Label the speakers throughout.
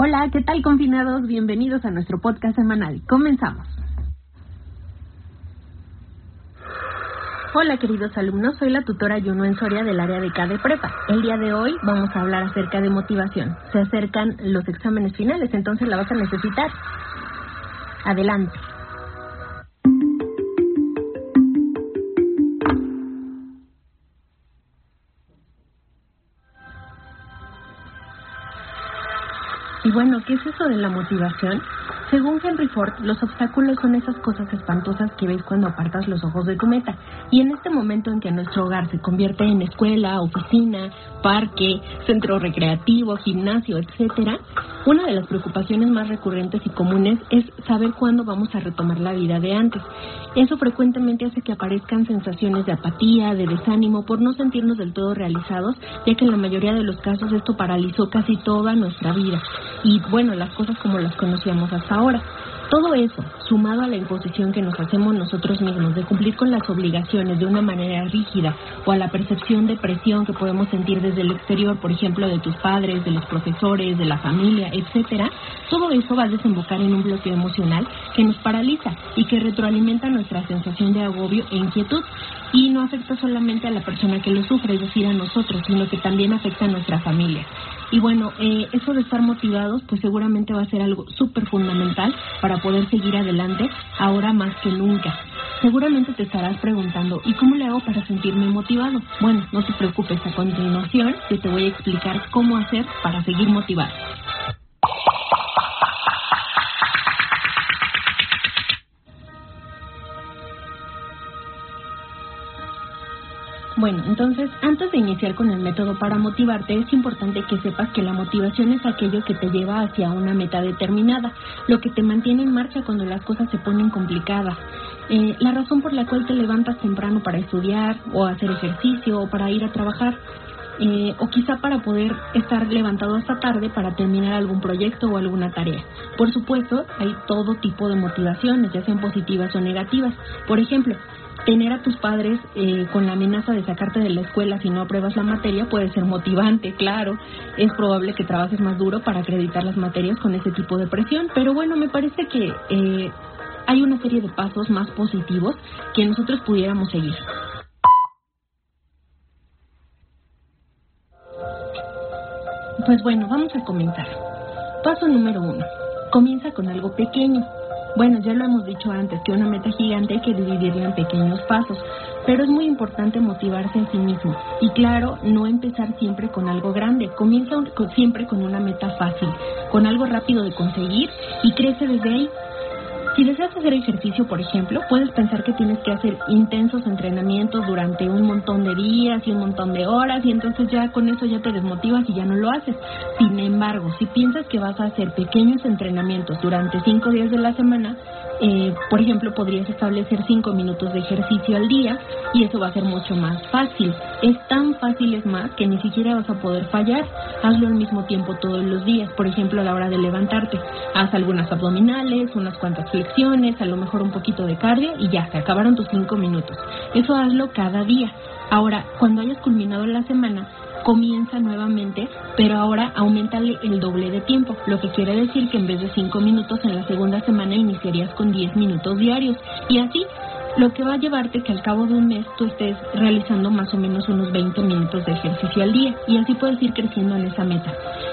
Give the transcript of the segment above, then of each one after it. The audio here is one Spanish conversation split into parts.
Speaker 1: Hola, ¿qué tal confinados? Bienvenidos a nuestro podcast semanal. Comenzamos. Hola queridos alumnos, soy la tutora Juno en Soria del área de CADE Prepa. El día de hoy vamos a hablar acerca de motivación. Se acercan los exámenes finales, entonces la vas a necesitar. Adelante. Y bueno, ¿qué es eso de la motivación? Según Henry Ford, los obstáculos son esas cosas espantosas que ves cuando apartas los ojos de tu meta. Y en este momento en que nuestro hogar se convierte en escuela, oficina, parque, centro recreativo, gimnasio, etcétera, una de las preocupaciones más recurrentes y comunes es saber cuándo vamos a retomar la vida de antes. Eso frecuentemente hace que aparezcan sensaciones de apatía, de desánimo por no sentirnos del todo realizados, ya que en la mayoría de los casos esto paralizó casi toda nuestra vida. Y bueno, las cosas como las conocíamos hasta ahora. Todo eso, sumado a la imposición que nos hacemos nosotros mismos de cumplir con las obligaciones de una manera rígida o a la percepción de presión que podemos sentir desde el exterior, por ejemplo, de tus padres, de los profesores, de la familia, etcétera, todo eso va a desembocar en un bloqueo emocional que nos paraliza y que retroalimenta nuestra sensación de agobio e inquietud y no afecta solamente a la persona que lo sufre, es decir, a nosotros, sino que también afecta a nuestra familia. Y bueno, eh, eso de estar motivados, pues seguramente va a ser algo súper fundamental para poder seguir adelante ahora más que nunca. Seguramente te estarás preguntando, ¿y cómo le hago para sentirme motivado? Bueno, no te preocupes, a continuación yo te voy a explicar cómo hacer para seguir motivado. Bueno, entonces, antes de iniciar con el método para motivarte, es importante que sepas que la motivación es aquello que te lleva hacia una meta determinada, lo que te mantiene en marcha cuando las cosas se ponen complicadas. Eh, la razón por la cual te levantas temprano para estudiar o hacer ejercicio o para ir a trabajar. Eh, o quizá para poder estar levantado hasta tarde para terminar algún proyecto o alguna tarea. Por supuesto, hay todo tipo de motivaciones, ya sean positivas o negativas. Por ejemplo, tener a tus padres eh, con la amenaza de sacarte de la escuela si no apruebas la materia puede ser motivante, claro. Es probable que trabajes más duro para acreditar las materias con ese tipo de presión, pero bueno, me parece que eh, hay una serie de pasos más positivos que nosotros pudiéramos seguir. Pues bueno, vamos a comenzar. Paso número uno. Comienza con algo pequeño. Bueno, ya lo hemos dicho antes, que una meta gigante hay que dividirla en pequeños pasos, pero es muy importante motivarse en sí mismo. Y claro, no empezar siempre con algo grande, comienza siempre con una meta fácil, con algo rápido de conseguir y crece desde ahí. Si deseas hacer ejercicio, por ejemplo, puedes pensar que tienes que hacer intensos entrenamientos durante un montón de días y un montón de horas y entonces ya con eso ya te desmotivas y ya no lo haces. Sin embargo, si piensas que vas a hacer pequeños entrenamientos durante cinco días de la semana, eh, por ejemplo, podrías establecer cinco minutos de ejercicio al día y eso va a ser mucho más fácil. Es tan fácil es más que ni siquiera vas a poder fallar. Hazlo al mismo tiempo todos los días, por ejemplo, a la hora de levantarte. Haz algunas abdominales, unas cuantas flexiones, a lo mejor un poquito de cardio y ya, se acabaron tus cinco minutos. Eso hazlo cada día. Ahora, cuando hayas culminado la semana, comienza nuevamente, pero ahora aumentale el doble de tiempo, lo que quiere decir que en vez de 5 minutos en la segunda semana iniciarías con 10 minutos diarios y así lo que va a llevarte que al cabo de un mes tú estés realizando más o menos unos 20 minutos de ejercicio al día y así puedes ir creciendo en esa meta.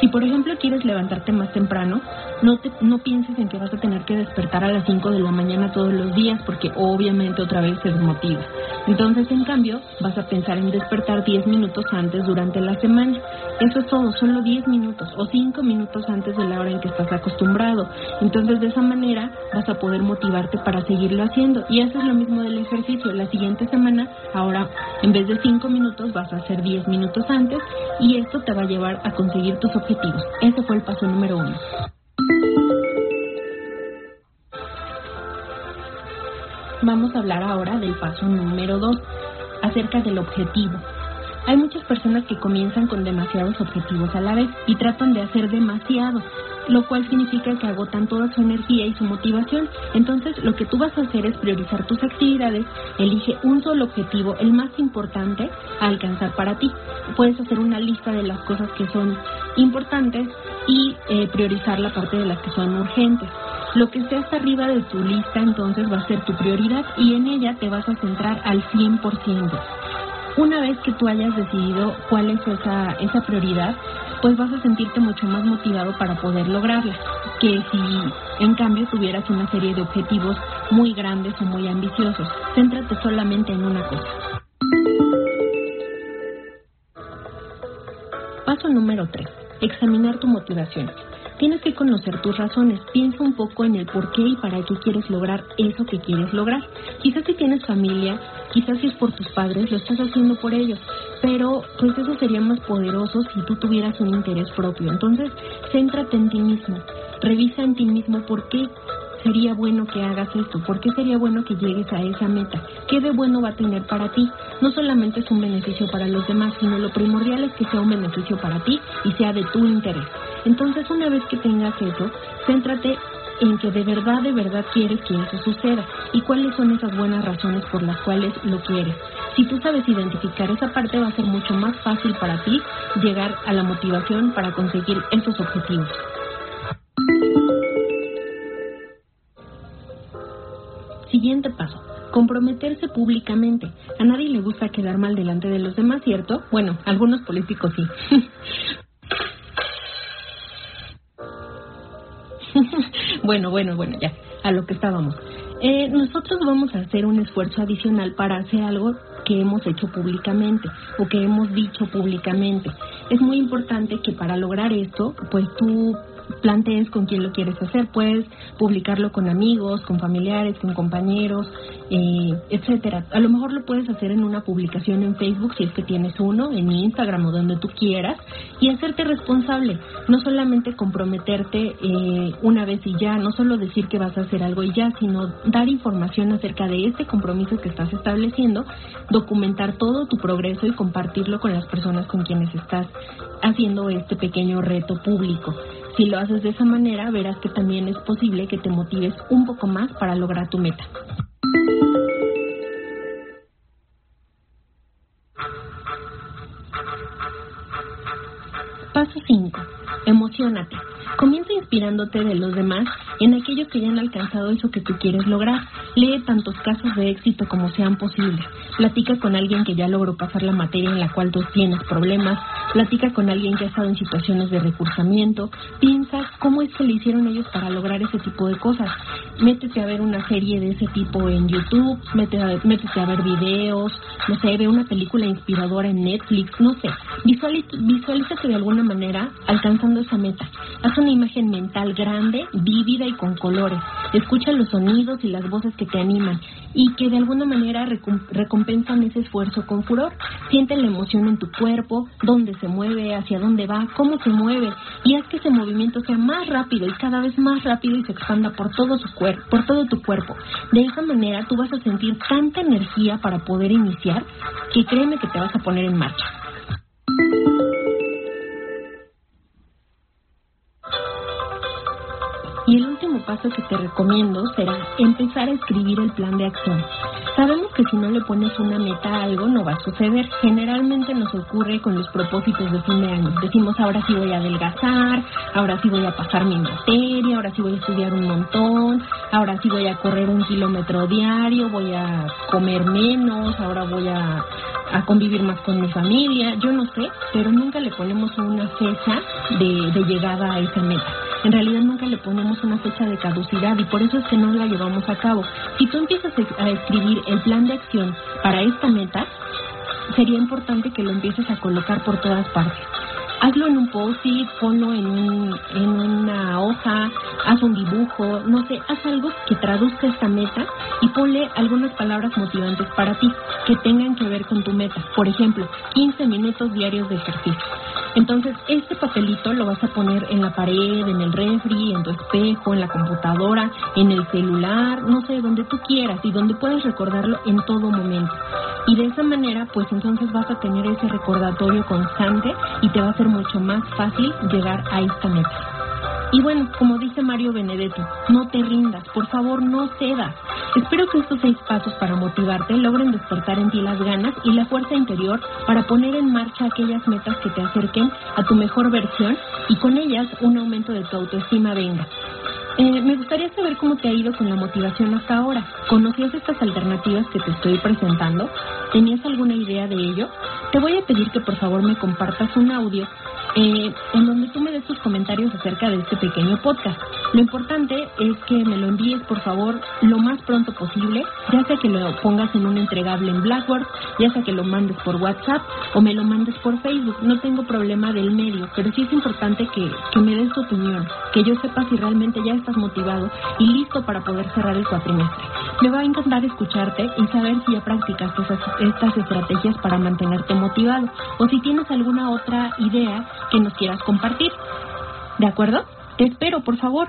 Speaker 1: Si por ejemplo quieres levantarte más temprano, no, te, no pienses en que vas a tener que despertar a las 5 de la mañana todos los días porque obviamente otra vez se desmotiva. Entonces en cambio vas a pensar en despertar 10 minutos antes durante la semana. Eso es todo, solo 10 minutos o 5 minutos antes de la hora en que estás acostumbrado. Entonces de esa manera vas a poder motivarte para seguirlo haciendo y eso es lo mismo del ejercicio. La siguiente semana, ahora en vez de 5 minutos, vas a hacer 10 minutos antes y esto te va a llevar a conseguir tus objetivos. Ese fue el paso número uno. Vamos a hablar ahora del paso número dos, acerca del objetivo. Hay muchas personas que comienzan con demasiados objetivos a la vez y tratan de hacer demasiado. Lo cual significa que agotan toda su energía y su motivación. Entonces, lo que tú vas a hacer es priorizar tus actividades, elige un solo objetivo, el más importante, a alcanzar para ti. Puedes hacer una lista de las cosas que son importantes y eh, priorizar la parte de las que son urgentes. Lo que esté hasta arriba de tu lista entonces va a ser tu prioridad y en ella te vas a centrar al 100%. Una vez que tú hayas decidido cuál es esa, esa prioridad, pues vas a sentirte mucho más motivado para poder lograrla, que si en cambio tuvieras una serie de objetivos muy grandes o muy ambiciosos. Céntrate solamente en una cosa. Paso número 3. Examinar tu motivación. Tienes que conocer tus razones. Piensa un poco en el por qué y para qué quieres lograr eso que quieres lograr. Quizás si tienes familia, quizás si es por tus padres, lo estás haciendo por ellos. Pero pues eso sería más poderoso si tú tuvieras un interés propio. Entonces, céntrate en ti mismo. Revisa en ti mismo por qué sería bueno que hagas esto? ¿Por qué sería bueno que llegues a esa meta? ¿Qué de bueno va a tener para ti? No solamente es un beneficio para los demás, sino lo primordial es que sea un beneficio para ti y sea de tu interés. Entonces, una vez que tengas eso, céntrate en que de verdad, de verdad quieres que eso suceda y cuáles son esas buenas razones por las cuales lo quieres. Si tú sabes identificar esa parte, va a ser mucho más fácil para ti llegar a la motivación para conseguir esos objetivos. Siguiente paso. Comprometerse públicamente. A nadie le gusta quedar mal delante de los demás, ¿cierto? Bueno, algunos políticos sí. bueno, bueno, bueno, ya, a lo que estábamos. Eh, nosotros vamos a hacer un esfuerzo adicional para hacer algo que hemos hecho públicamente o que hemos dicho públicamente. Es muy importante que para lograr esto, pues tú plantees con quién lo quieres hacer. Puedes publicarlo con amigos, con familiares, con compañeros, eh, etcétera. A lo mejor lo puedes hacer en una publicación en Facebook si es que tienes uno, en Instagram o donde tú quieras, y hacerte responsable. No solamente comprometerte eh, una vez y ya, no solo decir que vas a hacer algo y ya, sino dar información acerca de este compromiso que estás estableciendo, documentar todo tu progreso y compartirlo con las personas con quienes estás haciendo este pequeño reto público. Si lo haces de esa manera, verás que también es posible que te motives un poco más para lograr tu meta. Paso 5. Emocionate. Comienza inspirándote de los demás en aquellos que ya han alcanzado eso que tú quieres lograr. Lee tantos casos de éxito como sean posibles. Platica con alguien que ya logró pasar la materia en la cual tú tienes problemas. Platica con alguien que ha estado en situaciones de recursamiento. Piensa cómo es que le hicieron ellos para lograr ese tipo de cosas. Métete a ver una serie de ese tipo en YouTube, métete a, métete a ver videos, no sé, ve una película inspiradora en Netflix, no sé. visualízate de alguna manera alcanzando esa meta. Haz una imagen mental grande, vívida y con colores. Escucha los sonidos y las voces que te animan y que de alguna manera recompensan ese esfuerzo con furor. Siente la emoción en tu cuerpo, dónde se mueve, hacia dónde va, cómo se mueve y haz que ese movimiento sea más rápido y cada vez más rápido y se expanda por todo su cuerpo, por todo tu cuerpo. De esa manera tú vas a sentir tanta energía para poder iniciar que créeme que te vas a poner en marcha. Paso que te recomiendo será empezar a escribir el plan de acción. Sabemos que si no le pones una meta a algo no va a suceder. Generalmente nos ocurre con los propósitos de fin de año. Decimos ahora sí voy a adelgazar, ahora sí voy a pasar mi materia, ahora sí voy a estudiar un montón, ahora sí voy a correr un kilómetro diario, voy a comer menos, ahora voy a, a convivir más con mi familia. Yo no sé, pero nunca le ponemos una fecha de, de llegada a esa meta en realidad nunca le ponemos una fecha de caducidad y por eso es que no la llevamos a cabo. Si tú empiezas a escribir el plan de acción para esta meta, sería importante que lo empieces a colocar por todas partes. Hazlo en un post-it, ponlo en, un, en una hoja, haz un dibujo, no sé, haz algo que traduzca esta meta y ponle algunas palabras motivantes para ti que tengan que ver con tu meta. Por ejemplo, 15 minutos diarios de ejercicio. Entonces, este papelito lo vas a poner en la pared, en el refri, en tu espejo, en la computadora, en el celular, no sé, donde tú quieras y donde puedes recordarlo en todo momento. Y de esa manera, pues entonces vas a tener ese recordatorio constante y te va a ser mucho más fácil llegar a esta meta. Y bueno, como dice Mario Benedetti, no te rindas, por favor no cedas. Espero que estos seis pasos para motivarte logren despertar en ti las ganas y la fuerza interior para poner en marcha aquellas metas que te acerquen a tu mejor versión y con ellas un aumento de tu autoestima venga. Eh, me gustaría saber cómo te ha ido con la motivación hasta ahora. ¿Conocías estas alternativas que te estoy presentando? ¿Tenías alguna idea de ello? Te voy a pedir que por favor me compartas un audio eh, en donde tú me des tus comentarios acerca de este pequeño podcast. Lo importante es que me lo envíes, por favor, lo más pronto posible, ya sea que lo pongas en un entregable en Blackboard, ya sea que lo mandes por WhatsApp o me lo mandes por Facebook. No tengo problema del medio, pero sí es importante que, que me des tu opinión, que yo sepa si realmente ya estás motivado y listo para poder cerrar el cuatrimestre. Me va a encantar escucharte y saber si ya practicaste estas estrategias para mantenerte motivado o si tienes alguna otra idea que nos quieras compartir. ¿De acuerdo? Te espero, por favor.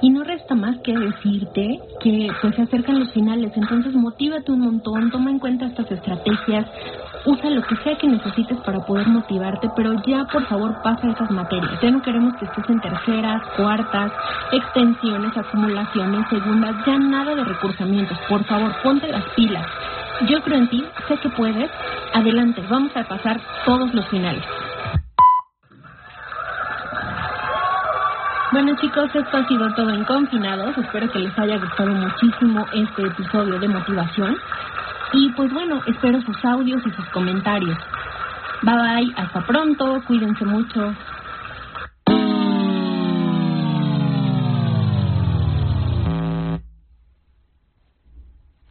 Speaker 1: Y no resta más que decirte que pues se acercan los finales, entonces motívate un montón, toma en cuenta estas estrategias, usa lo que sea que necesites para poder motivarte, pero ya por favor pasa esas materias. Ya no queremos que estés en terceras, cuartas, extensiones, acumulaciones, segundas, ya nada de recursamientos. Por favor, ponte las pilas. Yo creo en ti, sé que puedes. Adelante, vamos a pasar todos los finales. Bueno chicos, esto ha sido todo en Confinados. Espero que les haya gustado muchísimo este episodio de motivación. Y pues bueno, espero sus audios y sus comentarios. Bye bye, hasta pronto, cuídense mucho.